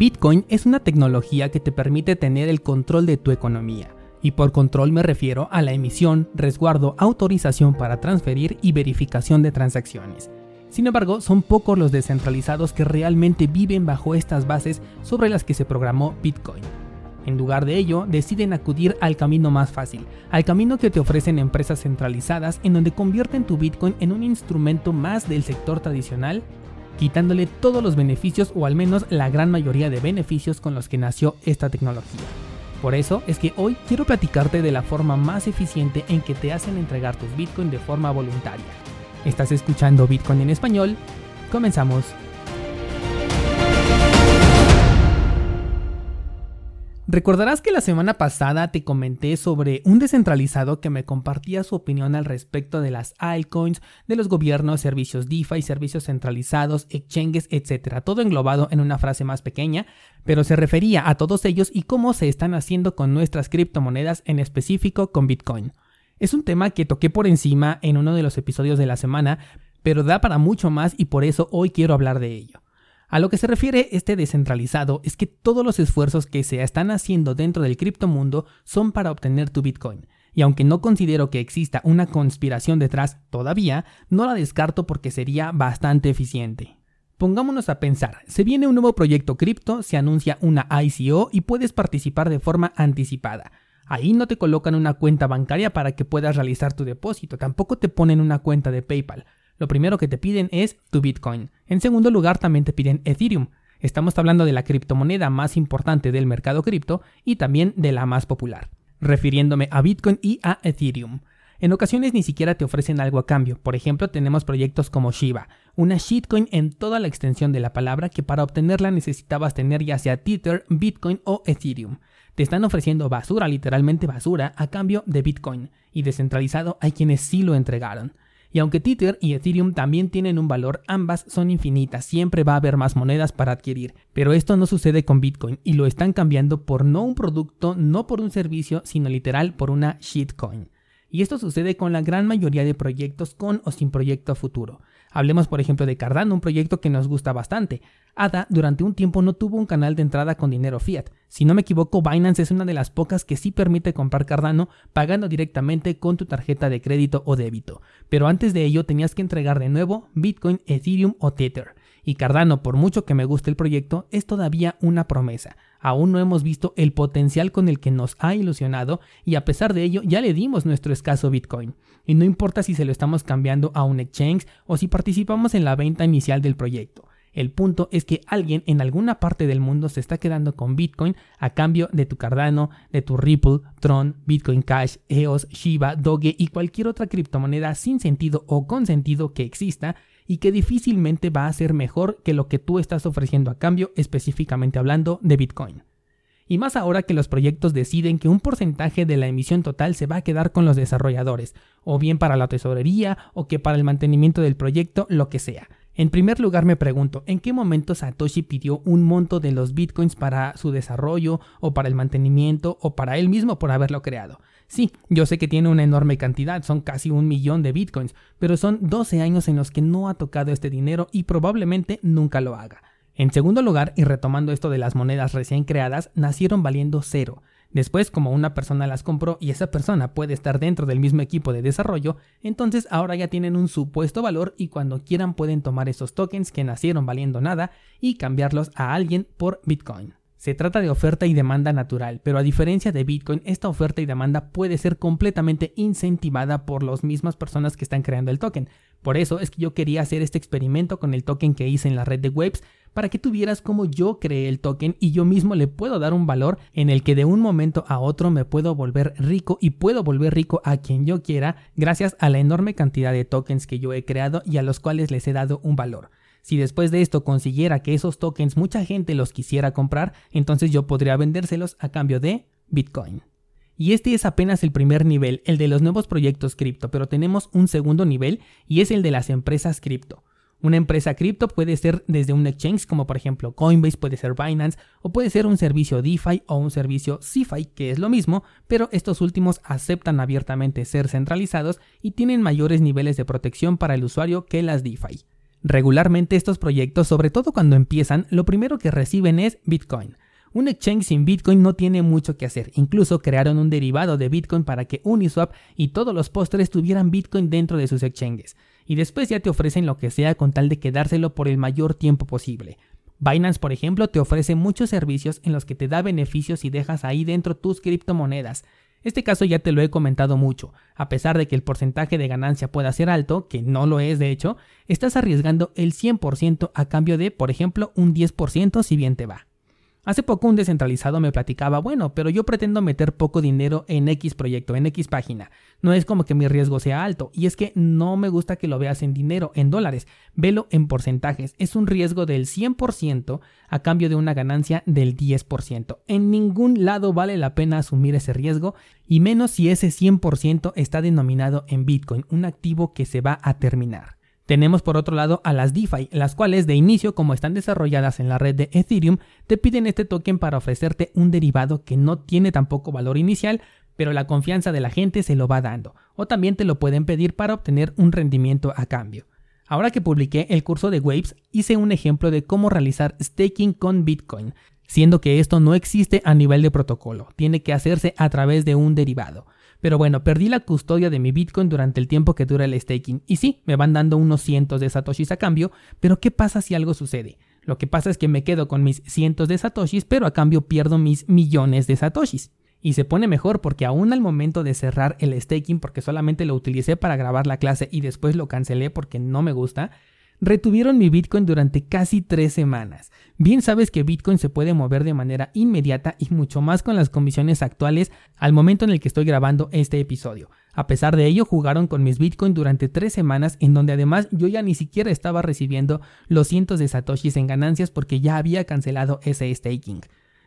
Bitcoin es una tecnología que te permite tener el control de tu economía. Y por control me refiero a la emisión, resguardo, autorización para transferir y verificación de transacciones. Sin embargo, son pocos los descentralizados que realmente viven bajo estas bases sobre las que se programó Bitcoin. En lugar de ello, deciden acudir al camino más fácil, al camino que te ofrecen empresas centralizadas en donde convierten tu Bitcoin en un instrumento más del sector tradicional, quitándole todos los beneficios o al menos la gran mayoría de beneficios con los que nació esta tecnología. Por eso es que hoy quiero platicarte de la forma más eficiente en que te hacen entregar tus Bitcoin de forma voluntaria. Estás escuchando Bitcoin en español. Comenzamos. Recordarás que la semana pasada te comenté sobre un descentralizado que me compartía su opinión al respecto de las altcoins, de los gobiernos, servicios DeFi, servicios centralizados, exchanges, etc. Todo englobado en una frase más pequeña, pero se refería a todos ellos y cómo se están haciendo con nuestras criptomonedas, en específico con Bitcoin. Es un tema que toqué por encima en uno de los episodios de la semana, pero da para mucho más y por eso hoy quiero hablar de ello. A lo que se refiere este descentralizado es que todos los esfuerzos que se están haciendo dentro del criptomundo son para obtener tu Bitcoin. Y aunque no considero que exista una conspiración detrás todavía, no la descarto porque sería bastante eficiente. Pongámonos a pensar, se viene un nuevo proyecto cripto, se anuncia una ICO y puedes participar de forma anticipada. Ahí no te colocan una cuenta bancaria para que puedas realizar tu depósito, tampoco te ponen una cuenta de PayPal lo primero que te piden es tu Bitcoin. En segundo lugar, también te piden Ethereum. Estamos hablando de la criptomoneda más importante del mercado cripto y también de la más popular, refiriéndome a Bitcoin y a Ethereum. En ocasiones ni siquiera te ofrecen algo a cambio. Por ejemplo, tenemos proyectos como Shiba, una shitcoin en toda la extensión de la palabra que para obtenerla necesitabas tener ya sea Tether, Bitcoin o Ethereum. Te están ofreciendo basura, literalmente basura, a cambio de Bitcoin. Y descentralizado hay quienes sí lo entregaron. Y aunque Tether y Ethereum también tienen un valor, ambas son infinitas, siempre va a haber más monedas para adquirir. Pero esto no sucede con Bitcoin y lo están cambiando por no un producto, no por un servicio, sino literal por una shitcoin. Y esto sucede con la gran mayoría de proyectos con o sin proyecto futuro. Hablemos por ejemplo de Cardano, un proyecto que nos gusta bastante. ADA durante un tiempo no tuvo un canal de entrada con dinero fiat. Si no me equivoco, Binance es una de las pocas que sí permite comprar Cardano pagando directamente con tu tarjeta de crédito o débito. Pero antes de ello tenías que entregar de nuevo Bitcoin, Ethereum o Tether. Y Cardano, por mucho que me guste el proyecto, es todavía una promesa. Aún no hemos visto el potencial con el que nos ha ilusionado y a pesar de ello ya le dimos nuestro escaso Bitcoin. Y no importa si se lo estamos cambiando a un exchange o si participamos en la venta inicial del proyecto. El punto es que alguien en alguna parte del mundo se está quedando con Bitcoin a cambio de tu Cardano, de tu Ripple, Tron, Bitcoin Cash, EOS, Shiba, Doge y cualquier otra criptomoneda sin sentido o con sentido que exista y que difícilmente va a ser mejor que lo que tú estás ofreciendo a cambio, específicamente hablando de Bitcoin. Y más ahora que los proyectos deciden que un porcentaje de la emisión total se va a quedar con los desarrolladores, o bien para la tesorería, o que para el mantenimiento del proyecto, lo que sea. En primer lugar me pregunto, ¿en qué momento Satoshi pidió un monto de los bitcoins para su desarrollo o para el mantenimiento o para él mismo por haberlo creado? Sí, yo sé que tiene una enorme cantidad, son casi un millón de bitcoins, pero son 12 años en los que no ha tocado este dinero y probablemente nunca lo haga. En segundo lugar, y retomando esto de las monedas recién creadas, nacieron valiendo cero. Después, como una persona las compró y esa persona puede estar dentro del mismo equipo de desarrollo, entonces ahora ya tienen un supuesto valor y cuando quieran pueden tomar esos tokens que nacieron valiendo nada y cambiarlos a alguien por Bitcoin. Se trata de oferta y demanda natural, pero a diferencia de Bitcoin, esta oferta y demanda puede ser completamente incentivada por las mismas personas que están creando el token. Por eso es que yo quería hacer este experimento con el token que hice en la red de webs para que tuvieras como yo creé el token y yo mismo le puedo dar un valor en el que de un momento a otro me puedo volver rico y puedo volver rico a quien yo quiera gracias a la enorme cantidad de tokens que yo he creado y a los cuales les he dado un valor. Si después de esto consiguiera que esos tokens mucha gente los quisiera comprar, entonces yo podría vendérselos a cambio de Bitcoin. Y este es apenas el primer nivel, el de los nuevos proyectos cripto, pero tenemos un segundo nivel y es el de las empresas cripto. Una empresa cripto puede ser desde un exchange como por ejemplo Coinbase, puede ser Binance o puede ser un servicio DeFi o un servicio CeFi, que es lo mismo, pero estos últimos aceptan abiertamente ser centralizados y tienen mayores niveles de protección para el usuario que las DeFi. Regularmente estos proyectos, sobre todo cuando empiezan, lo primero que reciben es Bitcoin. Un exchange sin Bitcoin no tiene mucho que hacer. Incluso crearon un derivado de Bitcoin para que Uniswap y todos los postres tuvieran Bitcoin dentro de sus exchanges. Y después ya te ofrecen lo que sea con tal de quedárselo por el mayor tiempo posible. Binance, por ejemplo, te ofrece muchos servicios en los que te da beneficios y dejas ahí dentro tus criptomonedas. Este caso ya te lo he comentado mucho. A pesar de que el porcentaje de ganancia pueda ser alto, que no lo es de hecho, estás arriesgando el 100% a cambio de, por ejemplo, un 10% si bien te va. Hace poco un descentralizado me platicaba, bueno, pero yo pretendo meter poco dinero en X proyecto, en X página. No es como que mi riesgo sea alto, y es que no me gusta que lo veas en dinero, en dólares, velo en porcentajes. Es un riesgo del 100% a cambio de una ganancia del 10%. En ningún lado vale la pena asumir ese riesgo, y menos si ese 100% está denominado en Bitcoin, un activo que se va a terminar. Tenemos por otro lado a las DeFi, las cuales de inicio, como están desarrolladas en la red de Ethereum, te piden este token para ofrecerte un derivado que no tiene tampoco valor inicial, pero la confianza de la gente se lo va dando, o también te lo pueden pedir para obtener un rendimiento a cambio. Ahora que publiqué el curso de Waves, hice un ejemplo de cómo realizar staking con Bitcoin, siendo que esto no existe a nivel de protocolo, tiene que hacerse a través de un derivado. Pero bueno, perdí la custodia de mi Bitcoin durante el tiempo que dura el staking. Y sí, me van dando unos cientos de satoshis a cambio, pero ¿qué pasa si algo sucede? Lo que pasa es que me quedo con mis cientos de satoshis, pero a cambio pierdo mis millones de satoshis. Y se pone mejor porque aún al momento de cerrar el staking, porque solamente lo utilicé para grabar la clase y después lo cancelé porque no me gusta, retuvieron mi Bitcoin durante casi tres semanas. Bien sabes que Bitcoin se puede mover de manera inmediata y mucho más con las comisiones actuales al momento en el que estoy grabando este episodio. A pesar de ello, jugaron con mis Bitcoin durante tres semanas en donde además yo ya ni siquiera estaba recibiendo los cientos de satoshis en ganancias porque ya había cancelado ese staking.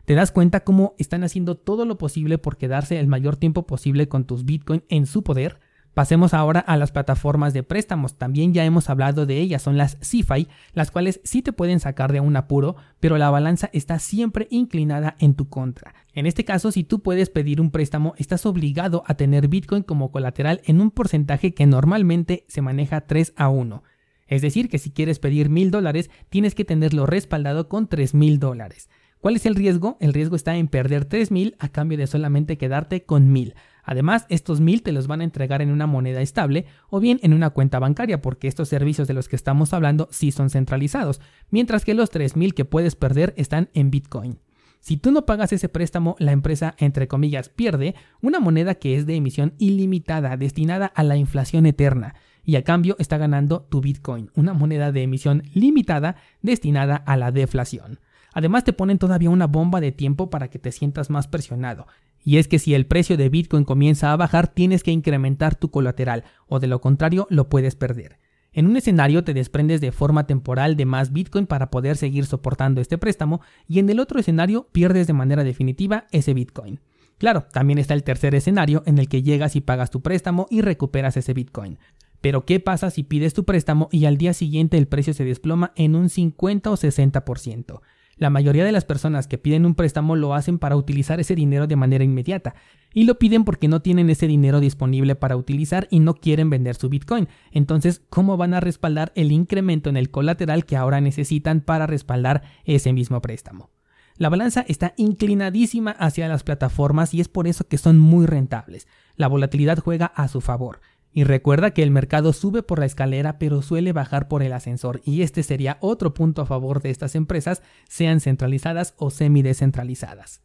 ¿Te das cuenta cómo están haciendo todo lo posible por quedarse el mayor tiempo posible con tus Bitcoin en su poder? Pasemos ahora a las plataformas de préstamos. También ya hemos hablado de ellas, son las CeFi, las cuales sí te pueden sacar de un apuro, pero la balanza está siempre inclinada en tu contra. En este caso, si tú puedes pedir un préstamo, estás obligado a tener Bitcoin como colateral en un porcentaje que normalmente se maneja 3 a 1. Es decir, que si quieres pedir mil dólares, tienes que tenerlo respaldado con tres mil dólares. ¿Cuál es el riesgo? El riesgo está en perder 3000 a cambio de solamente quedarte con 1000. Además, estos 1000 te los van a entregar en una moneda estable o bien en una cuenta bancaria, porque estos servicios de los que estamos hablando sí son centralizados, mientras que los 3000 que puedes perder están en Bitcoin. Si tú no pagas ese préstamo, la empresa, entre comillas, pierde una moneda que es de emisión ilimitada, destinada a la inflación eterna, y a cambio está ganando tu Bitcoin, una moneda de emisión limitada destinada a la deflación. Además te ponen todavía una bomba de tiempo para que te sientas más presionado. Y es que si el precio de Bitcoin comienza a bajar, tienes que incrementar tu colateral, o de lo contrario lo puedes perder. En un escenario te desprendes de forma temporal de más Bitcoin para poder seguir soportando este préstamo y en el otro escenario pierdes de manera definitiva ese Bitcoin. Claro, también está el tercer escenario en el que llegas y pagas tu préstamo y recuperas ese Bitcoin. Pero ¿qué pasa si pides tu préstamo y al día siguiente el precio se desploma en un 50 o 60%? La mayoría de las personas que piden un préstamo lo hacen para utilizar ese dinero de manera inmediata y lo piden porque no tienen ese dinero disponible para utilizar y no quieren vender su Bitcoin. Entonces, ¿cómo van a respaldar el incremento en el colateral que ahora necesitan para respaldar ese mismo préstamo? La balanza está inclinadísima hacia las plataformas y es por eso que son muy rentables. La volatilidad juega a su favor. Y recuerda que el mercado sube por la escalera pero suele bajar por el ascensor y este sería otro punto a favor de estas empresas, sean centralizadas o semi-descentralizadas.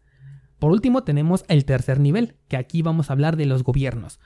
Por último tenemos el tercer nivel, que aquí vamos a hablar de los gobiernos.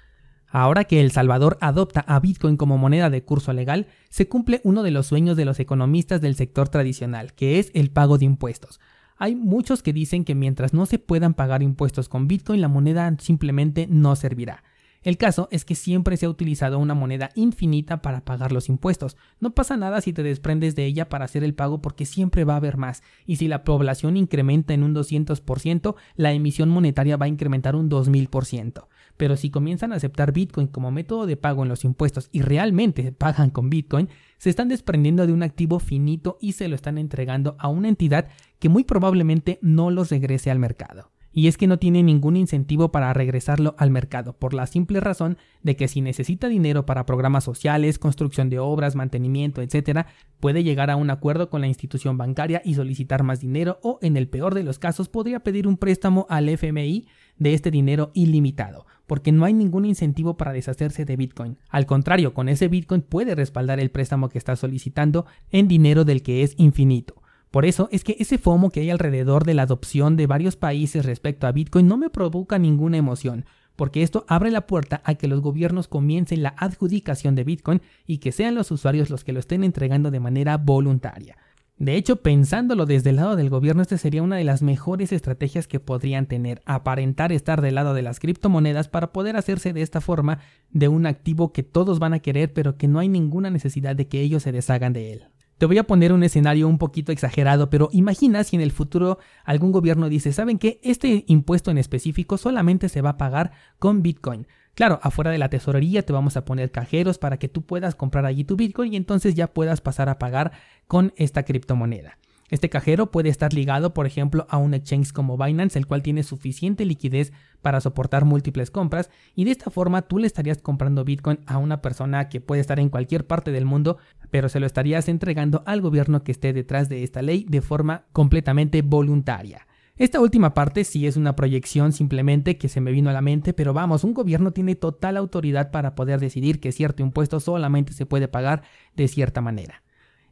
Ahora que El Salvador adopta a Bitcoin como moneda de curso legal, se cumple uno de los sueños de los economistas del sector tradicional, que es el pago de impuestos. Hay muchos que dicen que mientras no se puedan pagar impuestos con Bitcoin, la moneda simplemente no servirá. El caso es que siempre se ha utilizado una moneda infinita para pagar los impuestos. No pasa nada si te desprendes de ella para hacer el pago porque siempre va a haber más. Y si la población incrementa en un 200%, la emisión monetaria va a incrementar un 2000%. Pero si comienzan a aceptar Bitcoin como método de pago en los impuestos y realmente pagan con Bitcoin, se están desprendiendo de un activo finito y se lo están entregando a una entidad que muy probablemente no los regrese al mercado. Y es que no tiene ningún incentivo para regresarlo al mercado, por la simple razón de que si necesita dinero para programas sociales, construcción de obras, mantenimiento, etc., puede llegar a un acuerdo con la institución bancaria y solicitar más dinero o, en el peor de los casos, podría pedir un préstamo al FMI de este dinero ilimitado, porque no hay ningún incentivo para deshacerse de Bitcoin. Al contrario, con ese Bitcoin puede respaldar el préstamo que está solicitando en dinero del que es infinito. Por eso es que ese FOMO que hay alrededor de la adopción de varios países respecto a Bitcoin no me provoca ninguna emoción, porque esto abre la puerta a que los gobiernos comiencen la adjudicación de Bitcoin y que sean los usuarios los que lo estén entregando de manera voluntaria. De hecho, pensándolo desde el lado del gobierno, esta sería una de las mejores estrategias que podrían tener, aparentar estar del lado de las criptomonedas para poder hacerse de esta forma de un activo que todos van a querer pero que no hay ninguna necesidad de que ellos se deshagan de él. Te voy a poner un escenario un poquito exagerado, pero imagina si en el futuro algún gobierno dice, ¿saben qué? Este impuesto en específico solamente se va a pagar con Bitcoin. Claro, afuera de la tesorería te vamos a poner cajeros para que tú puedas comprar allí tu Bitcoin y entonces ya puedas pasar a pagar con esta criptomoneda. Este cajero puede estar ligado, por ejemplo, a un exchange como Binance, el cual tiene suficiente liquidez para soportar múltiples compras y de esta forma tú le estarías comprando Bitcoin a una persona que puede estar en cualquier parte del mundo, pero se lo estarías entregando al gobierno que esté detrás de esta ley de forma completamente voluntaria. Esta última parte sí es una proyección simplemente que se me vino a la mente, pero vamos, un gobierno tiene total autoridad para poder decidir que cierto impuesto solamente se puede pagar de cierta manera.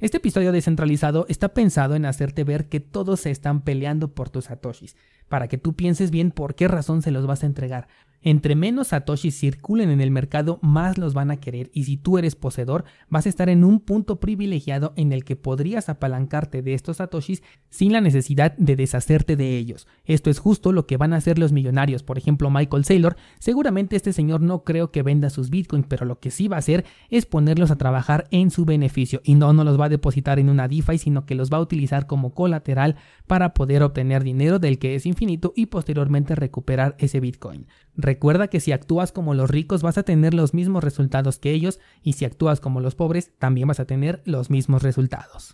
Este episodio descentralizado está pensado en hacerte ver que todos se están peleando por tus satoshis, para que tú pienses bien por qué razón se los vas a entregar, entre menos satoshis circulen en el mercado, más los van a querer y si tú eres poseedor, vas a estar en un punto privilegiado en el que podrías apalancarte de estos satoshis sin la necesidad de deshacerte de ellos. Esto es justo lo que van a hacer los millonarios. Por ejemplo, Michael Saylor, seguramente este señor no creo que venda sus bitcoins, pero lo que sí va a hacer es ponerlos a trabajar en su beneficio y no, no los va a depositar en una DeFi, sino que los va a utilizar como colateral para poder obtener dinero del que es infinito y posteriormente recuperar ese bitcoin. Recuerda que si actúas como los ricos vas a tener los mismos resultados que ellos y si actúas como los pobres también vas a tener los mismos resultados.